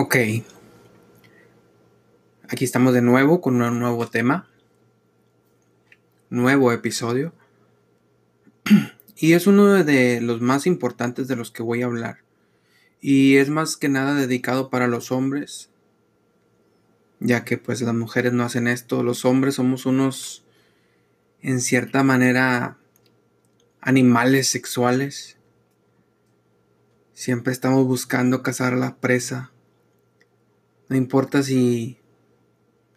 Ok. Aquí estamos de nuevo con un nuevo tema. Nuevo episodio. Y es uno de los más importantes de los que voy a hablar. Y es más que nada dedicado para los hombres. Ya que pues las mujeres no hacen esto. Los hombres somos unos, en cierta manera, animales sexuales. Siempre estamos buscando cazar a la presa no importa si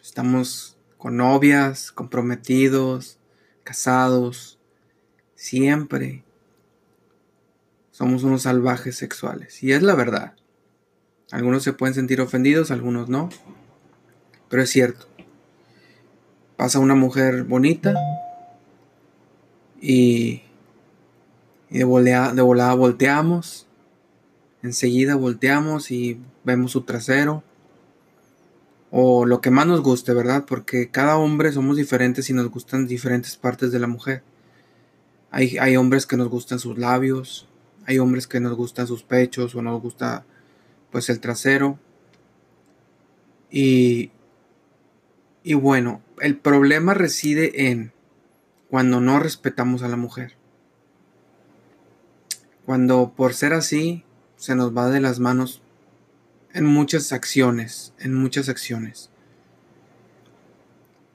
estamos con novias, comprometidos, casados, siempre somos unos salvajes sexuales. Y es la verdad. Algunos se pueden sentir ofendidos, algunos no. Pero es cierto. Pasa una mujer bonita y, de, de volada volteamos. Enseguida volteamos y vemos su trasero o lo que más nos guste, ¿verdad? Porque cada hombre somos diferentes y nos gustan diferentes partes de la mujer. Hay, hay, hombres que nos gustan sus labios, hay hombres que nos gustan sus pechos o nos gusta pues el trasero. Y, y bueno, el problema reside en cuando no respetamos a la mujer. Cuando por ser así se nos va de las manos en muchas acciones, en muchas acciones.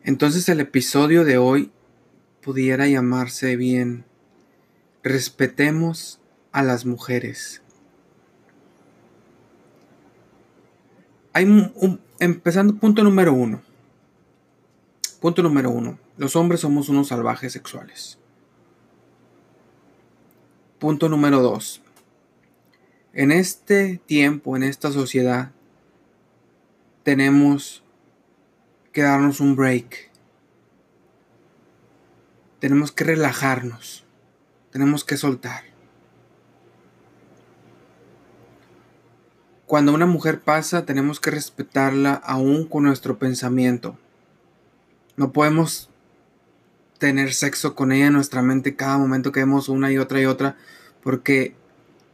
Entonces el episodio de hoy pudiera llamarse bien Respetemos a las mujeres. Hay un, empezando punto número uno. Punto número uno. Los hombres somos unos salvajes sexuales. Punto número dos. En este tiempo, en esta sociedad, tenemos que darnos un break. Tenemos que relajarnos. Tenemos que soltar. Cuando una mujer pasa, tenemos que respetarla aún con nuestro pensamiento. No podemos tener sexo con ella en nuestra mente cada momento que vemos una y otra y otra, porque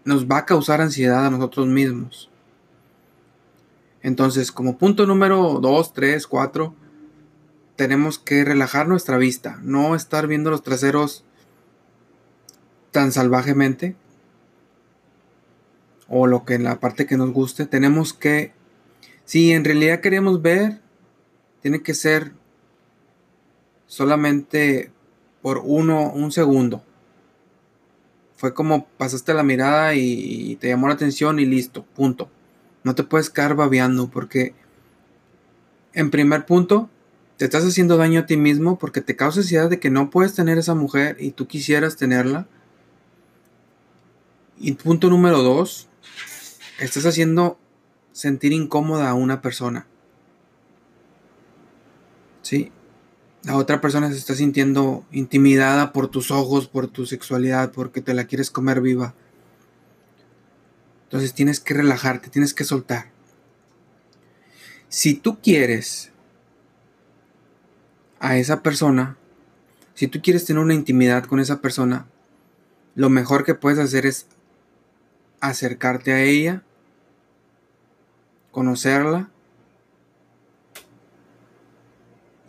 nos va a causar ansiedad a nosotros mismos. Entonces, como punto número 2, 3, 4, tenemos que relajar nuestra vista, no estar viendo los traseros tan salvajemente o lo que en la parte que nos guste, tenemos que si en realidad queremos ver, tiene que ser solamente por uno, un segundo fue como pasaste la mirada y, te llamó la atención y listo, punto. No te puedes quedar babeando porque, en primer punto, te estás haciendo daño a ti mismo porque te causa ansiedad de que no puedes tener esa mujer y tú quisieras tenerla. Y punto número dos, estás haciendo sentir incómoda a una persona. ¿Sí? La otra persona se está sintiendo intimidada por tus ojos, por tu sexualidad, porque te la quieres comer viva. Entonces tienes que relajarte, tienes que soltar. Si tú quieres a esa persona, si tú quieres tener una intimidad con esa persona, lo mejor que puedes hacer es acercarte a ella, conocerla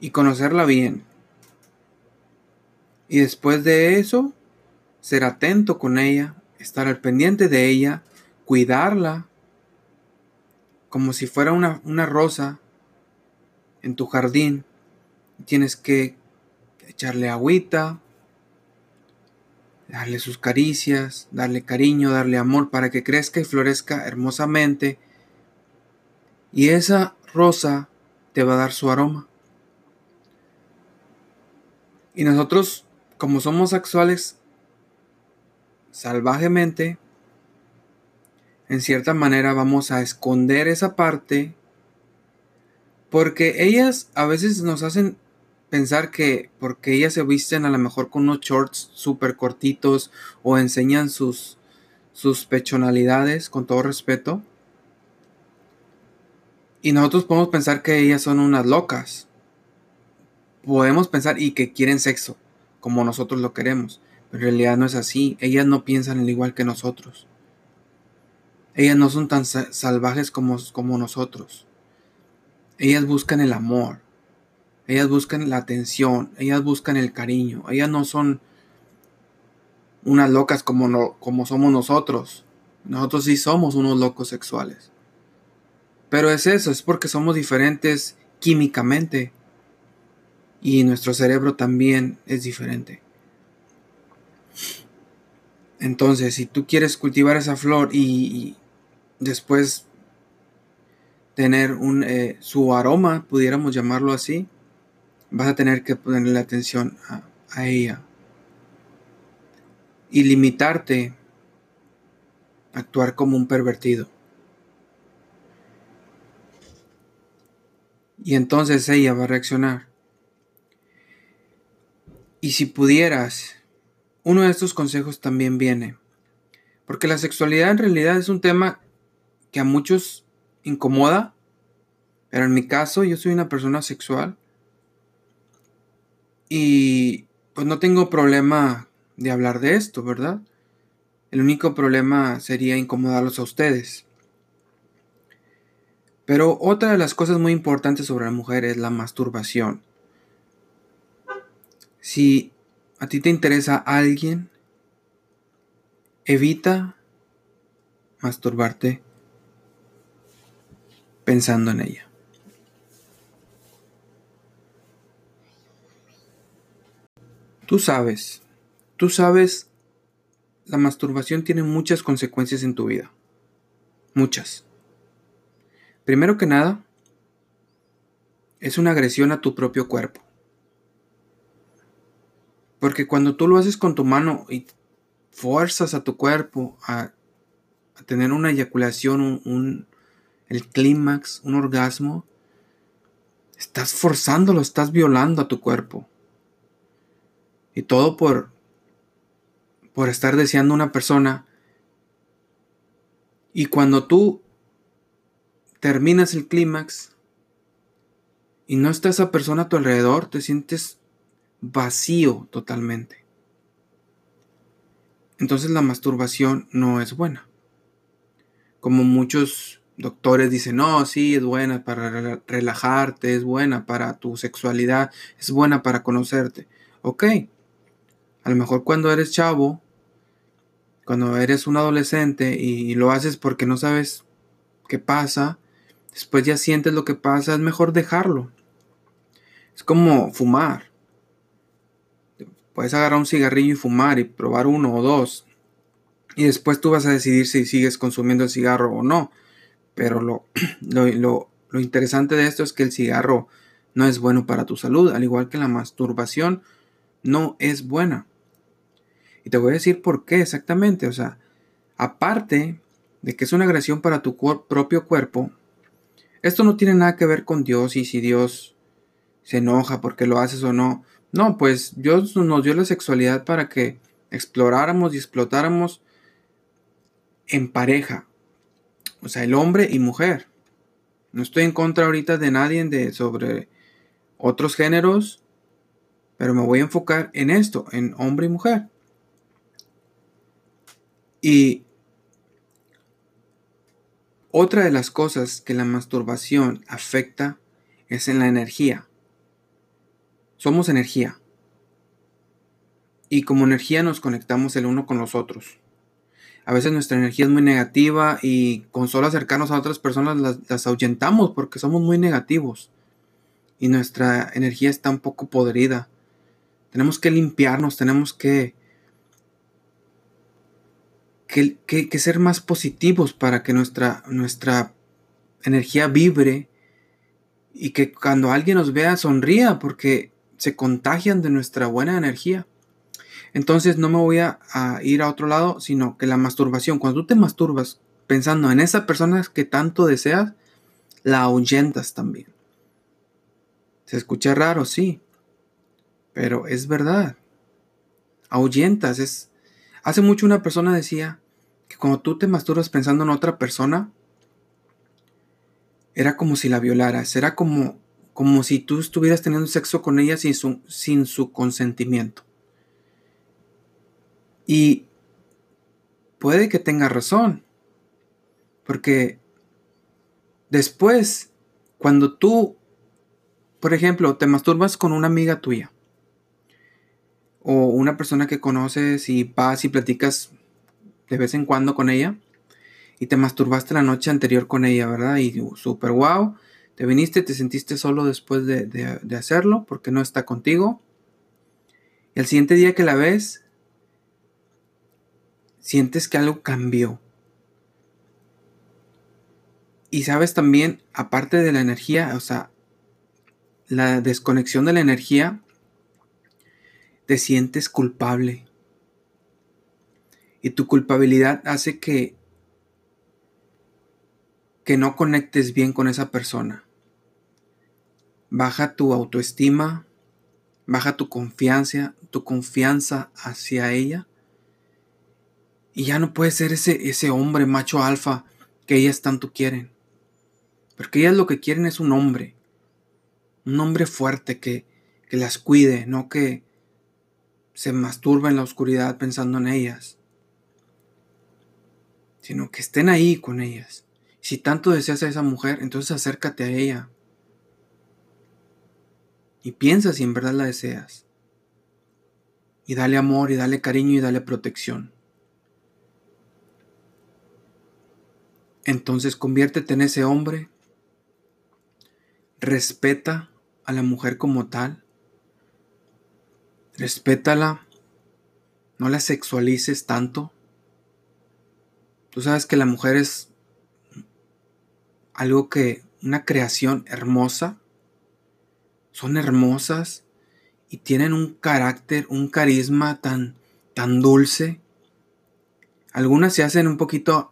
y conocerla bien. Y después de eso, ser atento con ella, estar al pendiente de ella, cuidarla, como si fuera una, una rosa en tu jardín. Tienes que echarle agüita, darle sus caricias, darle cariño, darle amor para que crezca y florezca hermosamente. Y esa rosa te va a dar su aroma. Y nosotros, como somos sexuales salvajemente, en cierta manera vamos a esconder esa parte porque ellas a veces nos hacen pensar que porque ellas se visten a lo mejor con unos shorts súper cortitos o enseñan sus, sus pechonalidades con todo respeto. Y nosotros podemos pensar que ellas son unas locas podemos pensar y que quieren sexo, como nosotros lo queremos. Pero en realidad no es así. Ellas no piensan al igual que nosotros. Ellas no son tan salvajes como, como nosotros. Ellas buscan el amor. Ellas buscan la atención. Ellas buscan el cariño. Ellas no son unas locas como, no, como somos nosotros. Nosotros sí somos unos locos sexuales. Pero es eso, es porque somos diferentes químicamente. Y nuestro cerebro también es diferente. Entonces, si tú quieres cultivar esa flor y, después tener un, eh, su aroma, pudiéramos llamarlo así, vas a tener que ponerle atención a, a ella. Y limitarte a actuar como un pervertido. Y entonces ella va a reaccionar. Y si pudieras, uno de estos consejos también viene. Porque la sexualidad en realidad es un tema que a muchos incomoda. Pero en mi caso yo soy una persona sexual. Y pues no tengo problema de hablar de esto, ¿verdad? El único problema sería incomodarlos a ustedes. Pero otra de las cosas muy importantes sobre la mujer es la masturbación. Si a ti te interesa alguien, evita masturbarte pensando en ella. Tú sabes, tú sabes, la masturbación tiene muchas consecuencias en tu vida. Muchas. Primero que nada, es una agresión a tu propio cuerpo. Porque cuando tú lo haces con tu mano y fuerzas a tu cuerpo a, tener una eyaculación, un, el clímax, un orgasmo, estás forzándolo, estás violando a tu cuerpo. Y todo por, por estar deseando una persona. Y cuando tú terminas el clímax y no está esa persona a tu alrededor, te sientes vacío totalmente. Entonces la masturbación no es buena. Como muchos doctores dicen, no, sí, es buena para relajarte, es buena para tu sexualidad, es buena para conocerte. Ok, a lo mejor cuando eres chavo, cuando eres un adolescente y lo haces porque no sabes qué pasa, después ya sientes lo que pasa, es mejor dejarlo. Es como fumar. Puedes agarrar un cigarrillo y fumar y probar uno o dos. Y después tú vas a decidir si sigues consumiendo el cigarro o no. Pero lo, lo, lo, interesante de esto es que el cigarro no es bueno para tu salud, al igual que la masturbación no es buena. Y te voy a decir por qué exactamente. O sea, aparte de que es una agresión para tu propio cuerpo, esto no tiene nada que ver con Dios y si Dios se enoja porque lo haces o no. No, pues Dios nos dio la sexualidad para que exploráramos y explotáramos en pareja. O sea, el hombre y mujer. No estoy en contra ahorita de nadie sobre otros géneros, pero me voy a enfocar en esto, en hombre y mujer. Y otra de las cosas que la masturbación afecta es en la energía. Somos energía. Y como energía nos conectamos el uno con los otros. A veces nuestra energía es muy negativa y con solo acercarnos a otras personas las, las ahuyentamos porque somos muy negativos. Y nuestra energía está un poco podrida. Tenemos que limpiarnos, tenemos que que, ser más positivos para que nuestra, nuestra energía vibre y que cuando alguien nos vea sonría porque se contagian de nuestra buena energía. Entonces no me voy a, ir a otro lado, sino que la masturbación, cuando tú te masturbas pensando en esa persona que tanto deseas, la ahuyentas también. Se escucha raro, sí, pero es verdad. Ahuyentas, es... Hace mucho una persona decía, que cuando tú te masturbas pensando en otra persona, era como si la violaras, era como, como si tú estuvieras teniendo sexo con ella sin su, sin su consentimiento. Y puede que tenga razón, Porque después, cuando tú, por ejemplo, te masturbas con una amiga tuya, o una persona que conoces y vas y platicas de vez en cuando con ella, y te masturbaste la noche anterior con ella, ¿verdad? Y súper wow, te viniste, te sentiste solo después de, de hacerlo porque no está contigo. Y al siguiente día que la ves, sientes que algo cambió. Y sabes también, aparte de la energía, o sea, la desconexión de la energía, te sientes culpable. Y tu culpabilidad hace que que no conectes bien con esa persona. Baja tu autoestima, baja tu confianza, tu confianza hacia ella. Y ya no puedes ser ese, ese hombre macho alfa que ellas tanto quieren. Porque ellas lo que quieren es un hombre. Un hombre fuerte que, que las cuide, no que se masturba en la oscuridad pensando en ellas. Sino que estén ahí con ellas. Si tanto deseas a esa mujer, entonces acércate a ella. Y piensa si en verdad la deseas. Y dale amor, y dale cariño, y dale protección. Entonces conviértete en ese hombre respeta a la mujer como tal, respétala, no la sexualices tanto. Tú sabes que la mujer es algo que, una creación hermosa, son hermosas y tienen un carácter, un carisma tan, tan dulce. Algunas se hacen un poquito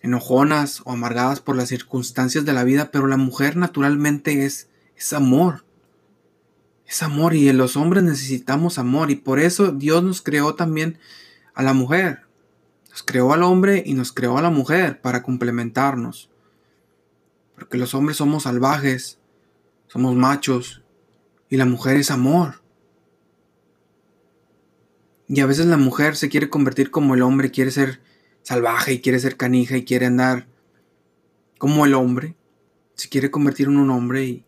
enojonas o amargadas por las circunstancias de la vida, pero la mujer naturalmente es, es amor. Es amor y los hombres necesitamos amor y por eso Dios nos creó también a la mujer. Nos creó al hombre y nos creó a la mujer para complementarnos. Porque los hombres somos salvajes, somos machos y la mujer es amor. Y a veces la mujer se quiere convertir como el hombre, quiere ser salvaje y quiere ser canija y quiere andar como el hombre, se quiere convertir en un hombre y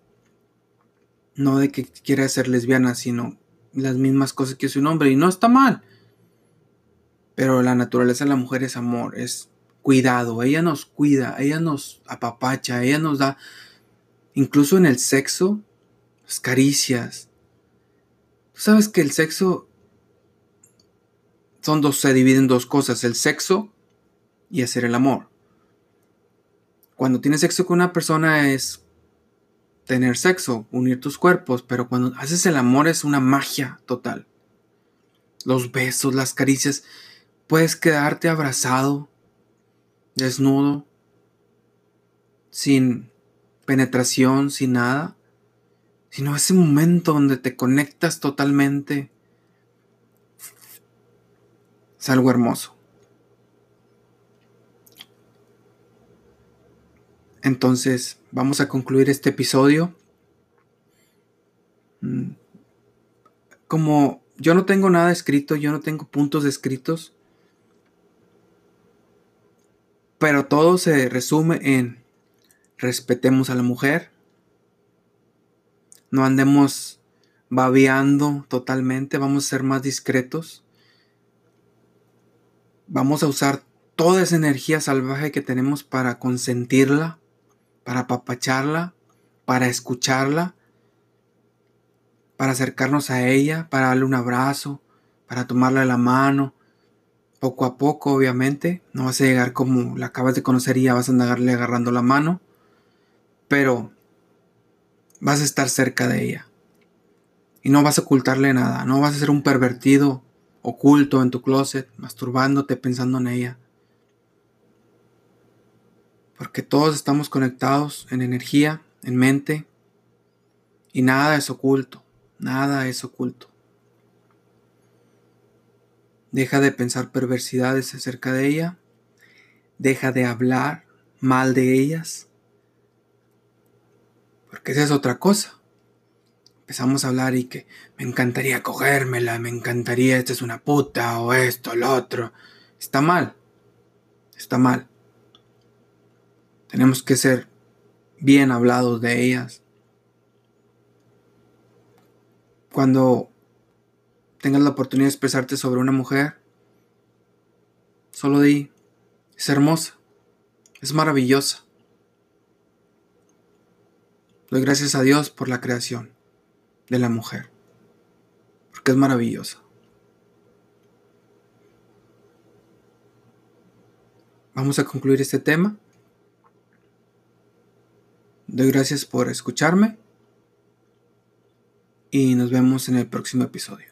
no de que quiera ser lesbiana, sino las mismas cosas que es un hombre y no está mal. Pero la naturaleza de la mujer es amor, es cuidado, ella nos cuida, ella nos apapacha, ella nos da, incluso en el sexo, las caricias. Tú sabes que el sexo son dos, se dividen en dos cosas, el sexo y hacer el amor. Cuando tienes sexo con una persona es tener sexo, unir tus cuerpos, pero cuando haces el amor es una magia total. Los besos, las caricias, puedes quedarte abrazado, desnudo, sin penetración, sin nada, sino ese momento donde te conectas totalmente. Es algo hermoso. Entonces, vamos a concluir este episodio. Mm, como yo no tengo nada escrito, yo no tengo puntos escritos, pero todo se resume en respetemos a la mujer, no andemos babeando totalmente, vamos a ser más discretos, vamos a usar toda esa energía salvaje que tenemos para consentirla, para apapacharla, para escucharla, para acercarnos a ella, para darle un abrazo, para tomarle la mano, poco a poco, obviamente. No vas a llegar como la acabas de conocer y ya vas a andarle agarrando la mano, pero vas a estar cerca de ella. Y no vas a ocultarle nada, no vas a ser un pervertido oculto en tu closet, masturbándote pensando en ella porque todos estamos conectados en energía, en mente, y nada es oculto, nada es oculto. Deja de pensar perversidades acerca de ella, deja de hablar mal de ellas, porque esa es otra cosa. Empezamos a hablar y que me encantaría cogérmela, me encantaría, esta es una puta, o esto, lo otro. Está mal, está mal. Tenemos que ser bien hablados de ellas. Cuando tengas la oportunidad de expresarte sobre una mujer, solo di, es hermosa, es maravillosa. Doy gracias a Dios por la creación de la mujer, porque es maravillosa. Vamos a concluir este tema. Doy gracias por escucharme y nos vemos en el próximo episodio.